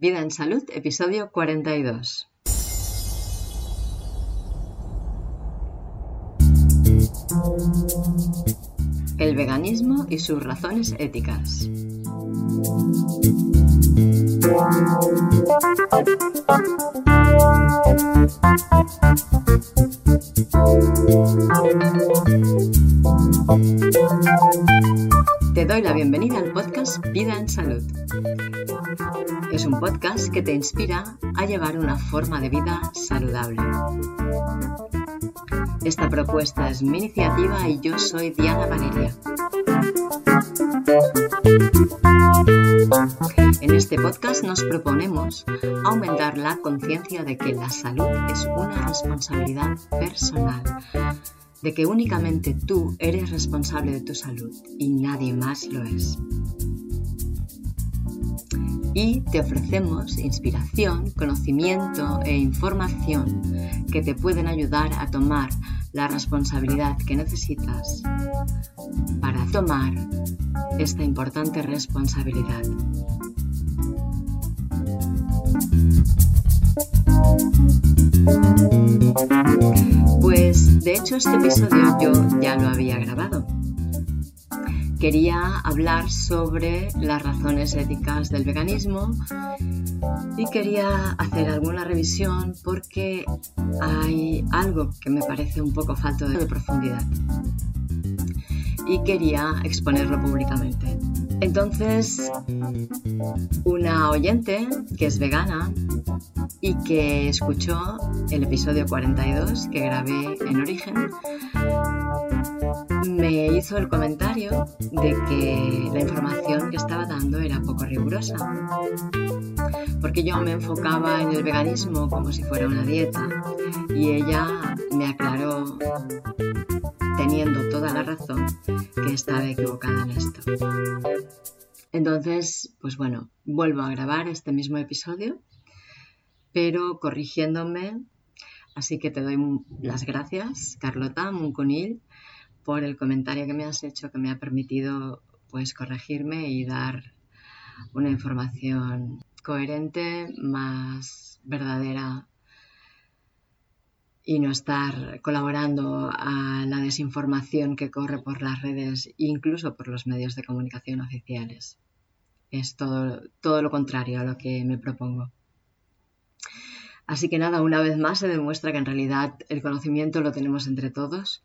Vida en Salud, episodio 42. El veganismo y sus razones éticas. Te doy la bienvenida al podcast Vida en Salud. Es un podcast que te inspira a llevar una forma de vida saludable. Esta propuesta es mi iniciativa y yo soy Diana Valeria. En este podcast nos proponemos aumentar la conciencia de que la salud es una responsabilidad personal de que únicamente tú eres responsable de tu salud y nadie más lo es. Y te ofrecemos inspiración, conocimiento e información que te pueden ayudar a tomar la responsabilidad que necesitas para tomar esta importante responsabilidad. Pues de hecho este episodio yo ya lo había grabado. Quería hablar sobre las razones éticas del veganismo y quería hacer alguna revisión porque hay algo que me parece un poco falto de profundidad y quería exponerlo públicamente. Entonces, una oyente que es vegana y que escuchó el episodio 42 que grabé en Origen, me hizo el comentario de que la información que estaba dando era poco rigurosa, porque yo me enfocaba en el veganismo como si fuera una dieta y ella me aclaró, teniendo toda la razón, que estaba equivocada en esto. Entonces, pues bueno, vuelvo a grabar este mismo episodio, pero corrigiéndome. Así que te doy las gracias, Carlota Munconil, por el comentario que me has hecho que me ha permitido pues corregirme y dar una información coherente, más verdadera y no estar colaborando a la desinformación que corre por las redes incluso por los medios de comunicación oficiales. Es todo, todo lo contrario a lo que me propongo. Así que nada, una vez más se demuestra que en realidad el conocimiento lo tenemos entre todos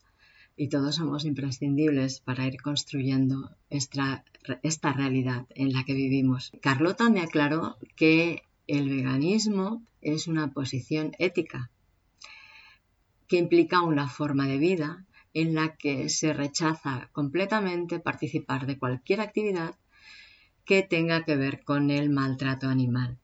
y todos somos imprescindibles para ir construyendo esta, esta realidad en la que vivimos. Carlota me aclaró que el veganismo es una posición ética que implica una forma de vida en la que se rechaza completamente participar de cualquier actividad que tenga que ver con el maltrato animal.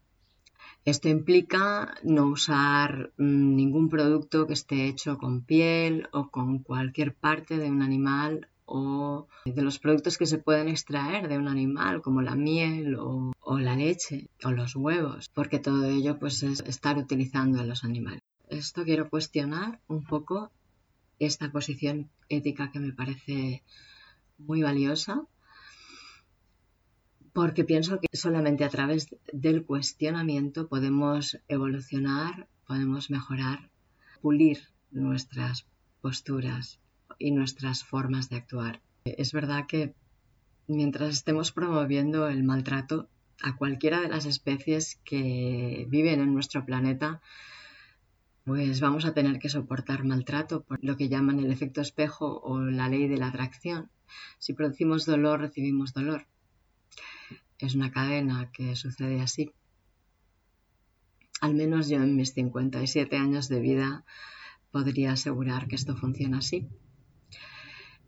Esto implica no usar mm, ningún producto que esté hecho con piel o con cualquier parte de un animal o de los productos que se pueden extraer de un animal como la miel o, o la leche o los huevos, porque todo ello pues es estar utilizando a los animales esto quiero cuestionar un poco esta posición ética que me parece muy valiosa, porque pienso que solamente a través del cuestionamiento podemos evolucionar, podemos mejorar, pulir nuestras posturas y nuestras formas de actuar. Es verdad que mientras estemos promoviendo el maltrato a cualquiera de las especies que viven en nuestro planeta, pues vamos a tener que soportar maltrato por lo que llaman el efecto espejo o la ley de la atracción. Si producimos dolor, recibimos dolor. Es una cadena que sucede así. Al menos yo en mis 57 años de vida podría asegurar que esto funciona así.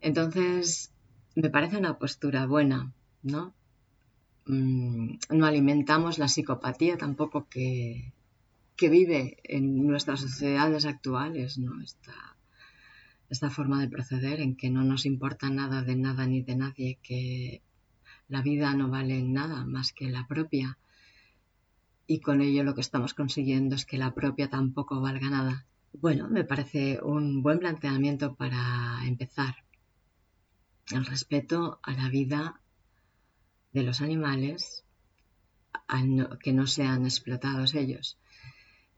Entonces, me parece una postura buena, ¿no? Mm, no alimentamos la psicopatía tampoco que, que vive en nuestras sociedades actuales, ¿no? Esta, esta forma de proceder en que no nos importa nada de nada ni de nadie, que la vida no vale nada más que la propia y con ello lo que estamos consiguiendo es que la propia tampoco valga nada. Bueno, me parece un buen planteamiento para empezar. El respeto a la vida de los animales que no sean explotados ellos.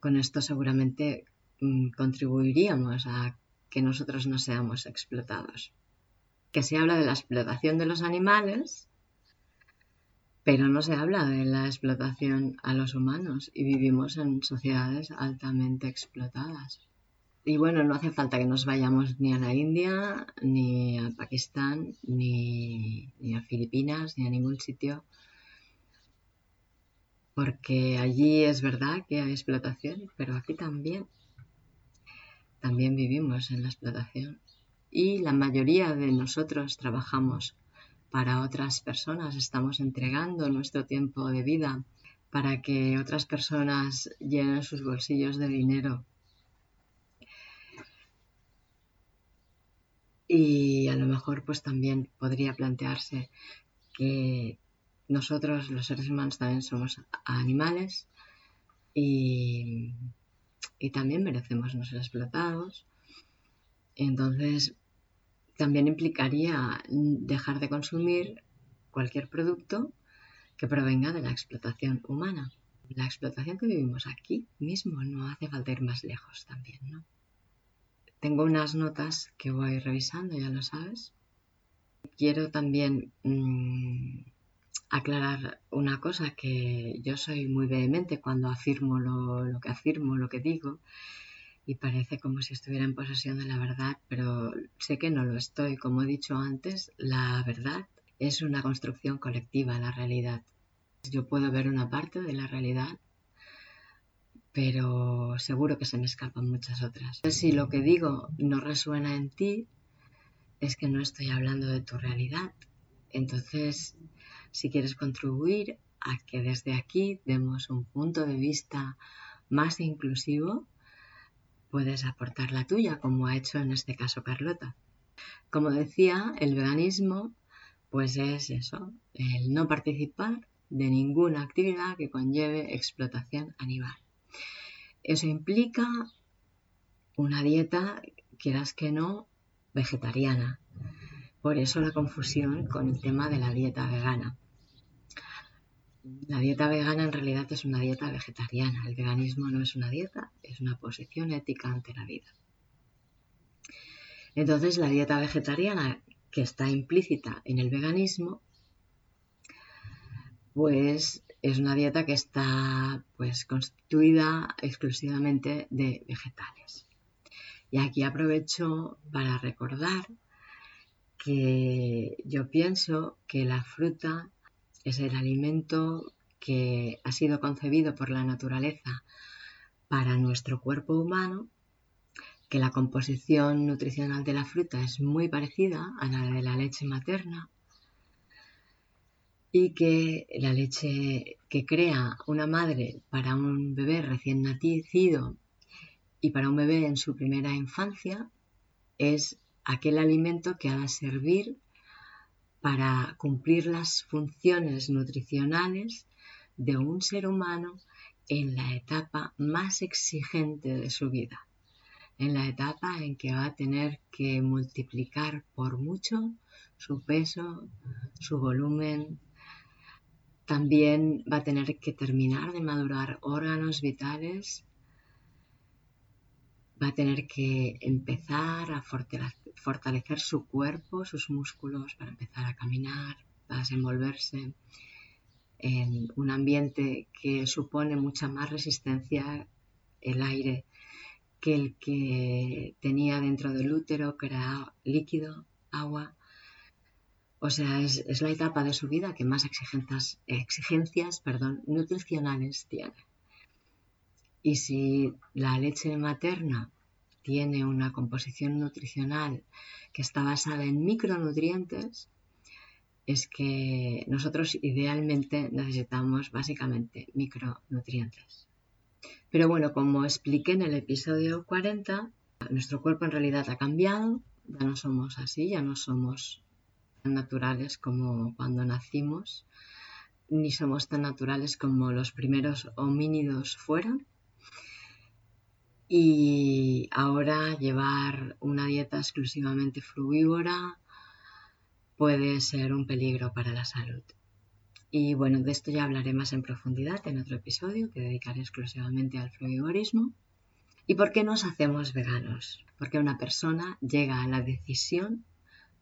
Con esto seguramente mm, contribuiríamos a que nosotros no seamos explotados. Que se habla de la explotación de los animales, pero no se habla de la explotación a los humanos y vivimos en sociedades altamente explotadas. Y bueno, no hace falta que nos vayamos ni a la India, ni a Pakistán, ni, a Filipinas, ni a ningún sitio, porque allí es verdad que hay explotación, pero aquí también. También vivimos en la explotación. Y la mayoría de nosotros trabajamos para otras personas, estamos entregando nuestro tiempo de vida para que otras personas llenen sus bolsillos de dinero Y a lo mejor pues también podría plantearse que nosotros los seres humanos también somos animales y, también merecemos no ser explotados. Entonces también implicaría dejar de consumir cualquier producto que provenga de la explotación humana. La explotación que vivimos aquí mismo, no hace falta ir más lejos también, ¿no? Tengo unas notas que voy revisando, ya lo sabes. Quiero también mm, aclarar una cosa, que yo soy muy vehemente cuando afirmo lo, que afirmo, lo que digo, y parece como si estuviera en posesión de la verdad, pero sé que no lo estoy. Como he dicho antes, la verdad es una construcción colectiva, la realidad. Yo puedo ver una parte de la realidad pero seguro que se me escapan muchas otras. Si lo que digo no resuena en ti, es que no estoy hablando de tu realidad. Entonces, si quieres contribuir a que desde aquí demos un punto de vista más inclusivo, puedes aportar la tuya, como ha hecho en este caso Carlota. Como decía, el veganismo pues es eso, el no participar de ninguna actividad que conlleve explotación animal. Eso implica una dieta, quieras que no, vegetariana. Por eso la confusión con el tema de la dieta vegana. La dieta vegana en realidad es una dieta vegetariana. El veganismo no es una dieta, es una posición ética ante la vida. Entonces la dieta vegetariana que está implícita en el veganismo, pues es una dieta que está pues constituida exclusivamente de vegetales. Y aquí aprovecho para recordar que yo pienso que la fruta es el alimento que ha sido concebido por la naturaleza para nuestro cuerpo humano, que la composición nutricional de la fruta es muy parecida a la de la leche materna y que la leche que crea una madre para un bebé recién nacido y para un bebé en su primera infancia es aquel alimento que ha de servir para cumplir las funciones nutricionales de un ser humano en la etapa más exigente de su vida, en la etapa en que va a tener que multiplicar por mucho su peso, su volumen, también va a tener que terminar de madurar órganos vitales, va a tener que empezar a fortalecer su cuerpo, sus músculos, para empezar a caminar, a desenvolverse en un ambiente que supone mucha más resistencia el aire que el que tenía dentro del útero, que era líquido, agua, o sea, es, la etapa de su vida que más exigencias, nutricionales tiene. Y si la leche materna tiene una composición nutricional que está basada en micronutrientes, es que nosotros idealmente necesitamos básicamente micronutrientes. Pero bueno, como expliqué en el episodio 40, nuestro cuerpo en realidad ha cambiado, ya no somos así, ya no somos naturales como cuando nacimos, ni somos tan naturales como los primeros homínidos fueron. Y ahora llevar una dieta exclusivamente frugívora puede ser un peligro para la salud. Y bueno, de esto ya hablaré más en profundidad en otro episodio que dedicaré exclusivamente al frigorismo. ¿Y por qué nos hacemos veganos? Porque una persona llega a la decisión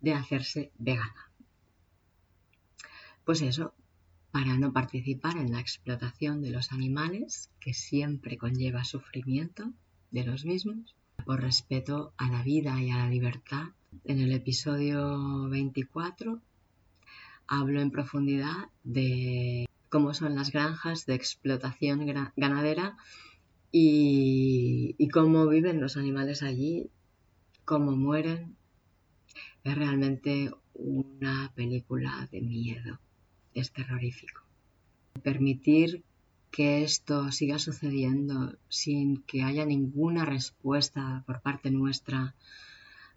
de hacerse vegana. Pues eso, para no participar en la explotación de los animales, que siempre conlleva sufrimiento de los mismos, por respeto a la vida y a la libertad. En el episodio 24 hablo en profundidad de cómo son las granjas de explotación ganadera y, cómo viven los animales allí, cómo mueren. Es realmente una película de miedo, es terrorífico. Permitir que esto siga sucediendo sin que haya ninguna respuesta por parte nuestra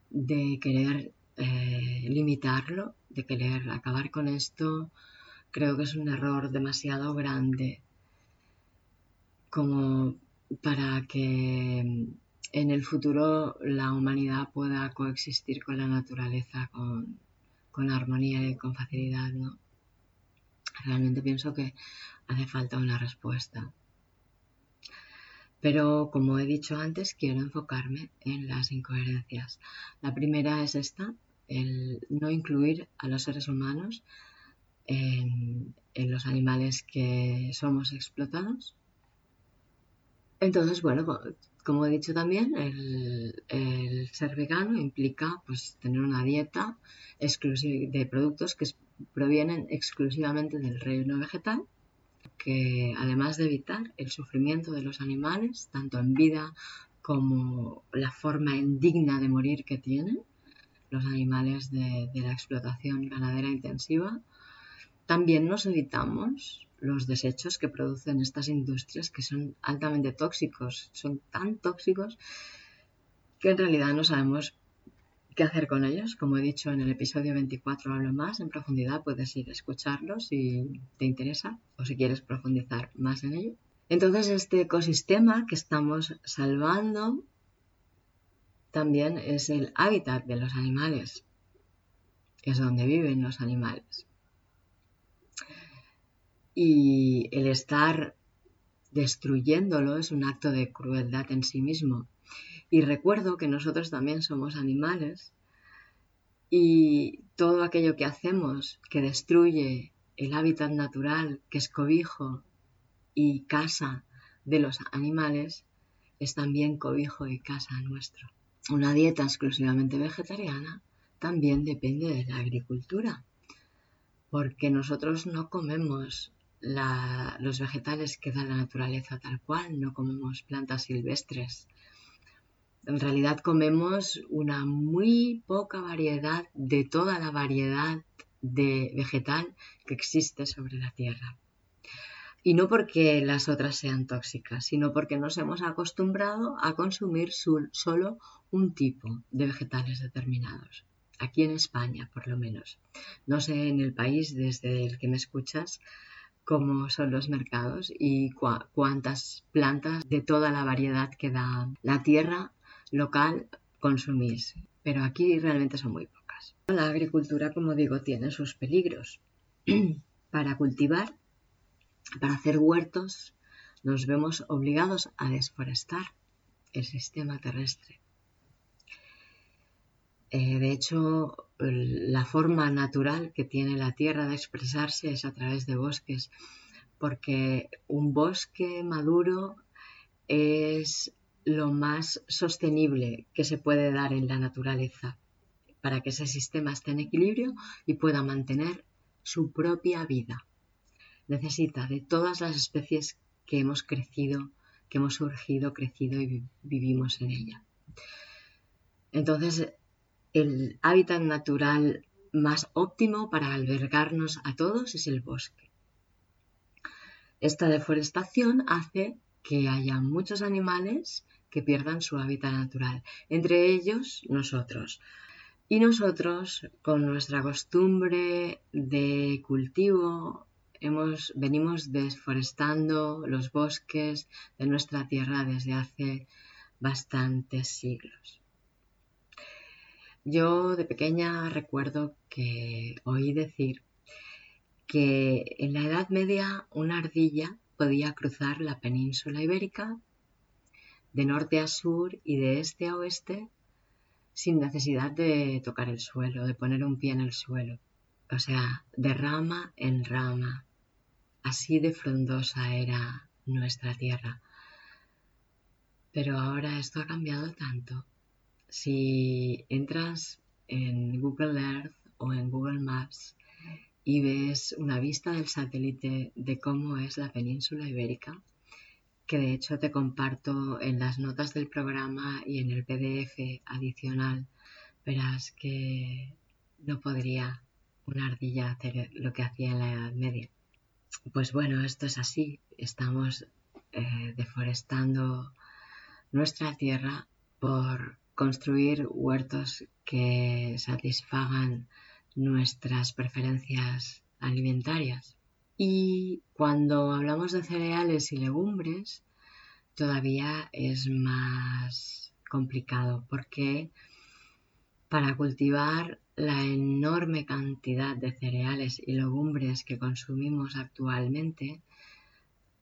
de querer eh, limitarlo, de querer acabar con esto, creo que es un error demasiado grande como para que en el futuro la humanidad pueda coexistir con la naturaleza con, con armonía y con facilidad, ¿no? Realmente pienso que hace falta una respuesta. Pero como he dicho antes, quiero enfocarme en las incoherencias. La primera es esta, el no incluir a los seres humanos en, los animales que somos explotados. Entonces, bueno, como he dicho también, el, el, ser vegano implica pues, tener una dieta exclusiva de productos que provienen exclusivamente del reino vegetal que además de evitar el sufrimiento de los animales, tanto en vida como la forma indigna de morir que tienen los animales de, la explotación ganadera intensiva, también nos evitamos los desechos que producen estas industrias que son altamente tóxicos, son tan tóxicos que en realidad no sabemos qué hacer con ellos. Como he dicho en el episodio 24 hablo más en profundidad, puedes ir a escucharlo si te interesa o si quieres profundizar más en ello. Entonces este ecosistema que estamos salvando también es el hábitat de los animales, es donde viven los animales. Y el estar destruyéndolo es un acto de crueldad en sí mismo. Y recuerdo que nosotros también somos animales y todo aquello que hacemos que destruye el hábitat natural, que es cobijo y casa de los animales, es también cobijo y casa nuestro. Una dieta exclusivamente vegetariana también depende de la agricultura, porque nosotros no comemos los vegetales que da la naturaleza tal cual, no comemos plantas silvestres, en realidad comemos una muy poca variedad de toda la variedad de vegetal que existe sobre la Tierra. Y no porque las otras sean tóxicas, sino porque nos hemos acostumbrado a consumir solo un tipo de vegetales determinados. Aquí en España, por lo menos. No sé en el país desde el que me escuchas cómo son los mercados y cuántas plantas de toda la variedad que da la tierra local consumís, pero aquí realmente son muy pocas. La agricultura, como digo, tiene sus peligros. para cultivar, para hacer huertos, nos vemos obligados a desforestar el sistema terrestre. Eh, de hecho, la forma natural que tiene la Tierra de expresarse es a través de bosques, porque un bosque maduro es lo más sostenible que se puede dar en la naturaleza para que ese sistema esté en equilibrio y pueda mantener su propia vida. Necesita de todas las especies que hemos crecido, que hemos surgido, crecido y vivimos en ella. Entonces, el hábitat natural más óptimo para albergarnos a todos es el bosque. Esta deforestación hace que haya muchos animales que pierdan su hábitat natural, entre ellos nosotros. Y nosotros, con nuestra costumbre de cultivo, hemos, venimos desforestando los bosques de nuestra tierra desde hace bastantes siglos. Yo de pequeña recuerdo que oí decir que en la Edad Media una ardilla podía cruzar la península ibérica de norte a sur y de este a oeste sin necesidad de tocar el suelo, de poner un pie en el suelo. O sea, de rama en rama. Así de frondosa era nuestra tierra. Pero ahora esto ha cambiado tanto. Si entras en Google Earth o en Google Maps y ves una vista del satélite de cómo es la península ibérica, que de hecho te comparto en las notas del programa y en el PDF adicional, verás que no podría una ardilla hacer lo que hacía en la Edad Media. Pues bueno, esto es así. Estamos eh, deforestando nuestra tierra por construir huertos que satisfagan nuestras preferencias alimentarias. Y cuando hablamos de cereales y legumbres, todavía es más complicado porque para cultivar la enorme cantidad de cereales y legumbres que consumimos actualmente,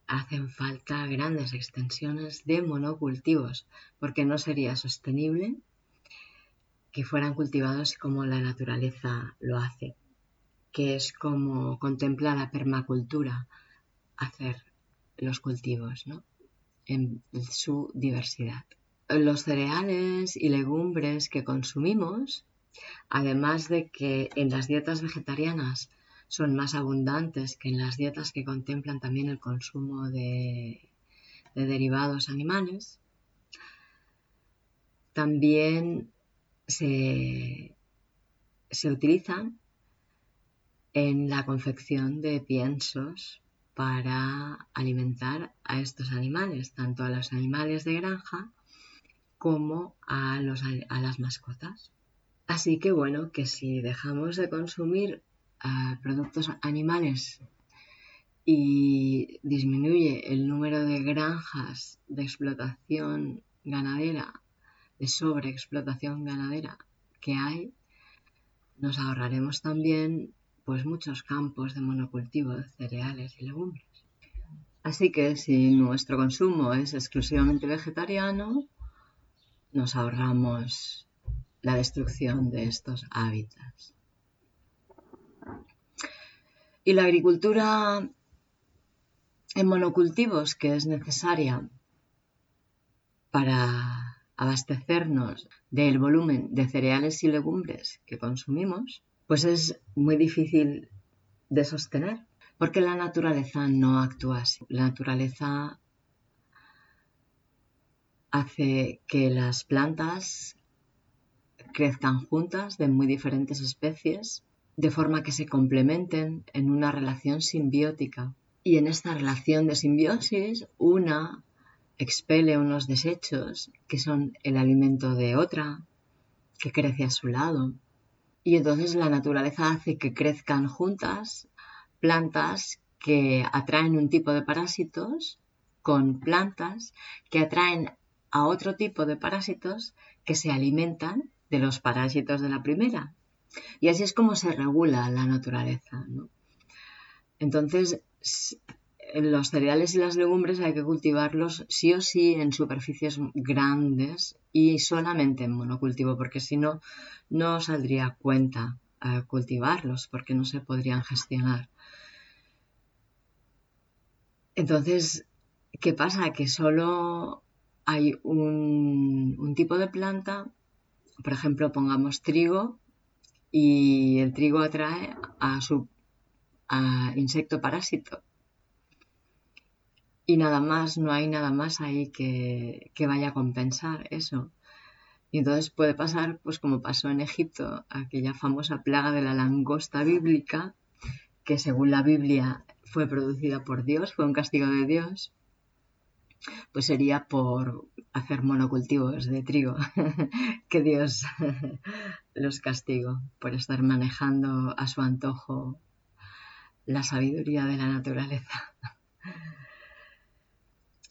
hacen falta grandes extensiones de monocultivos, porque no sería sostenible que fueran cultivados como la naturaleza lo hace que es como contempla la permacultura hacer los cultivos, ¿no? En su diversidad. Los cereales y legumbres que consumimos, además de que en las dietas vegetarianas son más abundantes que en las dietas que contemplan también el consumo de, de derivados animales, también se, se utilizan en la confección de piensos para alimentar a estos animales, tanto a los animales de granja como a, los, a las mascotas. Así que bueno, que si dejamos de consumir eh, productos animales y disminuye el número de granjas de explotación ganadera, de sobreexplotación ganadera que hay, nos ahorraremos también pues muchos campos de monocultivo de cereales y legumbres. Así que si nuestro consumo es exclusivamente vegetariano, nos ahorramos la destrucción de estos hábitats. Y la agricultura en monocultivos, que es necesaria para abastecernos del volumen de cereales y legumbres que consumimos, pues es muy difícil de sostener, porque la naturaleza no actúa así. La naturaleza hace que las plantas crezcan juntas de muy diferentes especies, de forma que se complementen en una relación simbiótica. Y en esta relación de simbiosis, una expele unos desechos que son el alimento de otra, que crece a su lado, y entonces la naturaleza hace que crezcan juntas plantas que atraen un tipo de parásitos con plantas que atraen a otro tipo de parásitos que se alimentan de los parásitos de la primera. Y así es como se regula la naturaleza. Entonces, los cereales y las legumbres hay que cultivarlos sí o sí en superficies grandes y solamente en monocultivo, porque si no, no saldría cuenta eh, cultivarlos, porque no se podrían gestionar. Entonces, ¿qué pasa? Que solo hay un, tipo de planta, por ejemplo, pongamos trigo, y el trigo atrae a su a insecto parásito y nada más, no hay nada más ahí que, vaya a compensar eso. Y entonces puede pasar, pues como pasó en Egipto, aquella famosa plaga de la langosta bíblica, que según la Biblia fue producida por Dios, fue un castigo de Dios, pues sería por hacer monocultivos de trigo, que Dios los castigó por estar manejando a su antojo la sabiduría de la naturaleza.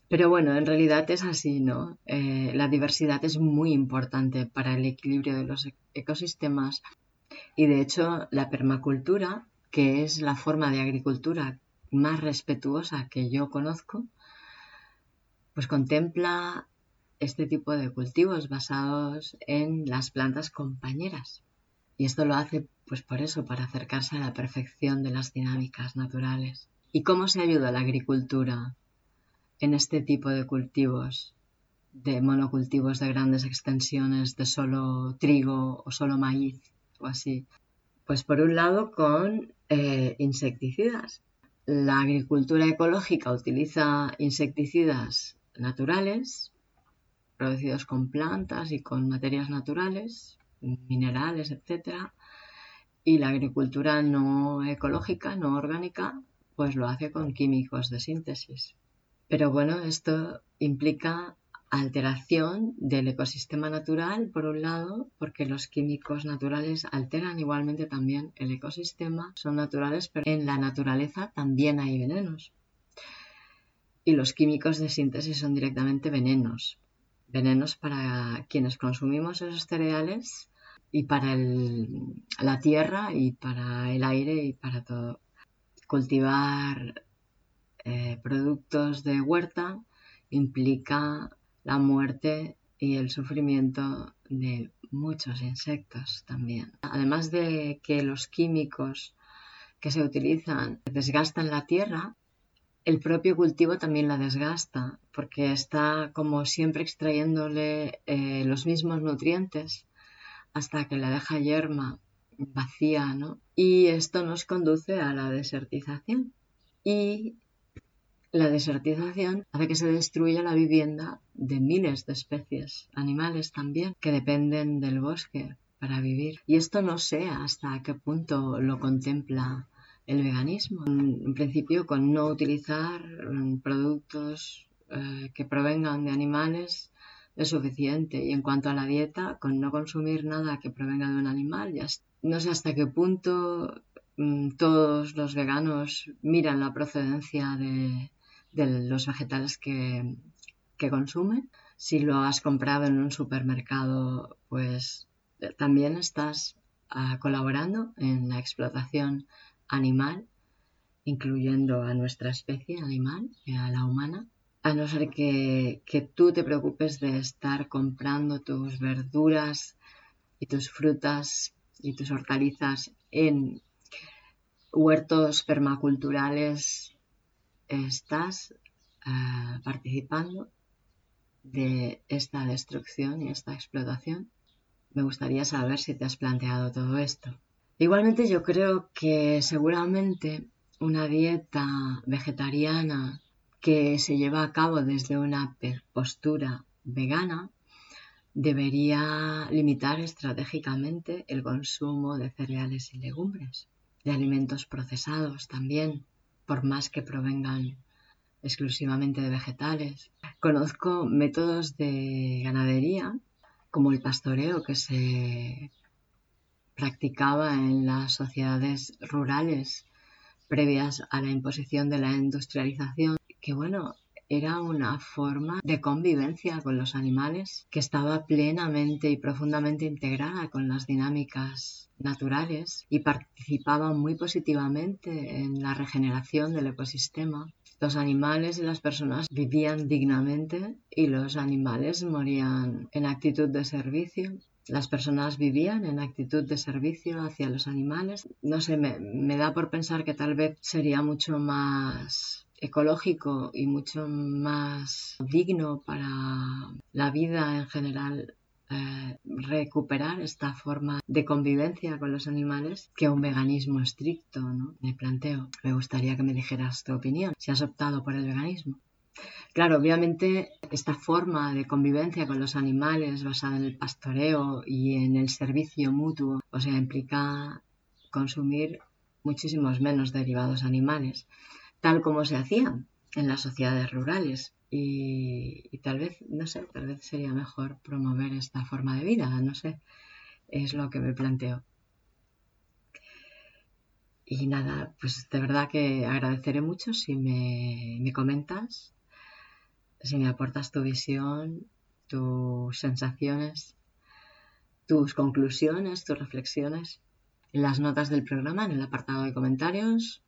Pero bueno, en realidad es así, ¿no? Eh, la diversidad es muy importante para el equilibrio de los ecosistemas y de hecho la permacultura, que es la forma de agricultura más respetuosa que yo conozco, pues contempla este tipo de cultivos basados en las plantas compañeras. Y esto lo hace pues por eso, para acercarse a la perfección de las dinámicas naturales. ¿Y cómo se ayuda la agricultura en este tipo de cultivos, de monocultivos de grandes extensiones, de solo trigo o solo maíz o así? Pues por un lado con eh, insecticidas. La agricultura ecológica utiliza insecticidas naturales, producidos con plantas y con materias naturales, minerales, etc. Y la agricultura no ecológica, no orgánica, pues lo hace con químicos de síntesis. Pero bueno, esto implica alteración del ecosistema natural, por un lado, porque los químicos naturales alteran igualmente también el ecosistema, son naturales, pero en la naturaleza también hay venenos. Y los químicos de síntesis son directamente venenos, venenos para quienes consumimos esos cereales y para la tierra y para el aire y para todo. Cultivar eh, productos de huerta implica la muerte y el sufrimiento de muchos insectos también. Además de que los químicos que se utilizan desgastan la tierra, el propio cultivo también la desgasta porque está como siempre extrayéndole eh, los mismos nutrientes hasta que la deja yerma vacía, ¿no? Y esto nos conduce a la desertización. Y la desertización hace que se destruya la vivienda de miles de especies animales también que dependen del bosque para vivir. Y esto no sé hasta qué punto lo contempla el veganismo. En principio, con no utilizar mm, productos eh, que provengan de animales es suficiente. Y en cuanto a la dieta, con no consumir nada que provenga de un animal, ya no sé hasta qué punto mm, todos los veganos miran la procedencia de, los vegetales que, que consumen. Si lo has comprado en un supermercado, pues eh, también estás ah, colaborando en la explotación animal, incluyendo a nuestra especie animal, a la humana, a no ser que, que tú te preocupes de estar comprando tus verduras y tus frutas y tus hortalizas en huertos permaculturales, estás eh, participando de esta destrucción y esta explotación. Me gustaría saber si te has planteado todo esto. Igualmente yo creo que seguramente una dieta vegetariana que se lleva a cabo desde una postura vegana debería limitar estratégicamente el consumo de cereales y legumbres, de alimentos procesados también, por más que provengan exclusivamente de vegetales. Conozco métodos de ganadería como el pastoreo que se practicaba en las sociedades rurales previas a la imposición de la industrialización, que bueno, era una forma de convivencia con los animales que estaba plenamente y profundamente integrada con las dinámicas naturales y participaba muy positivamente en la regeneración del ecosistema. Los animales y las personas vivían dignamente y los animales morían en actitud de servicio las personas vivían en actitud de servicio hacia los animales. No sé, me, da por pensar que tal vez sería mucho más ecológico y mucho más digno para la vida en general eh, recuperar esta forma de convivencia con los animales que un veganismo estricto, ¿no? Me planteo. Me gustaría que me dijeras tu opinión, si has optado por el veganismo. Claro, obviamente esta forma de convivencia con los animales basada en el pastoreo y en el servicio mutuo, o sea, implica consumir muchísimos menos derivados animales, tal como se hacía en las sociedades rurales. Y, tal vez, no sé, tal vez sería mejor promover esta forma de vida, no sé, es lo que me planteo. Y nada, pues de verdad que agradeceré mucho si me, me comentas si me aportas tu visión, tus sensaciones, tus conclusiones, tus reflexiones en las notas del programa, en el apartado de comentarios,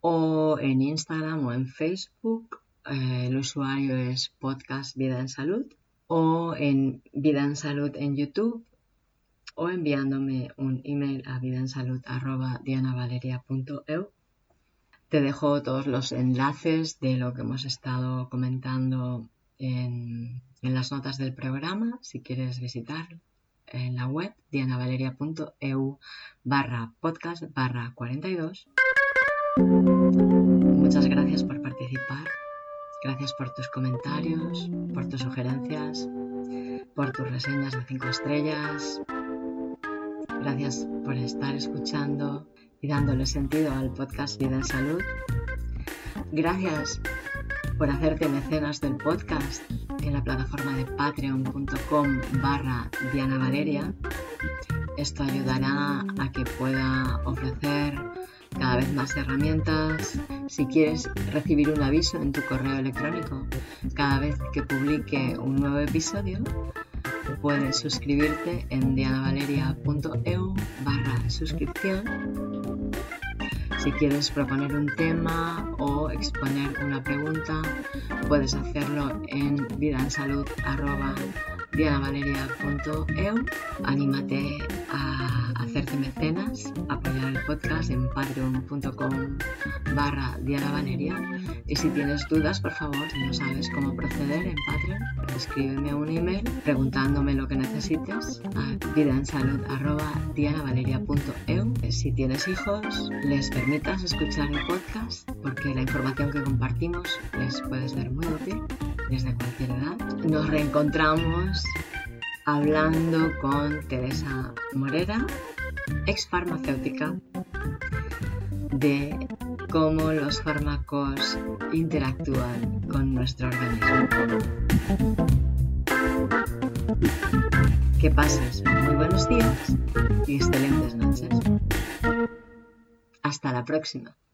o en Instagram o en Facebook. Eh, el usuario es podcast Vida en Salud o en Vida en Salud en YouTube o enviándome un email a vidaensalud.dianavaleria.eu. Te dejo todos los enlaces de lo que hemos estado comentando en, en las notas del programa si quieres visitar en la web dianavaleria.eu barra podcast barra 42. Muchas gracias por participar, gracias por tus comentarios, por tus sugerencias, por tus reseñas de 5 estrellas. Gracias por estar escuchando y dándole sentido al podcast Vida en Salud. Gracias por hacerte mecenas del podcast en la plataforma de patreon.com barra Diana Valeria. Esto ayudará a que pueda ofrecer cada vez más herramientas. Si quieres recibir un aviso en tu correo electrónico cada vez que publique un nuevo episodio, puedes suscribirte en dianavaleria.eu barra suscripción. Si quieres proponer un tema o exponer una pregunta, puedes hacerlo en vidansalud.dianavaleria.eu. Anímate a hacerte mecenas, apoyar el podcast en patreon.com barra dianavaleria. Y si tienes dudas, por favor, si no sabes cómo proceder en Patreon, escríbeme un email preguntándome lo que necesites a vidansalud.dianavaleria.eu. Si tienes hijos, les permitas escuchar el podcast porque la información que compartimos les puede ser muy útil desde cualquier edad. Nos reencontramos hablando con Teresa Morera, ex farmacéutica, de cómo los fármacos interactúan con nuestro organismo. Que pases muy buenos días y excelentes noches. Hasta la próxima.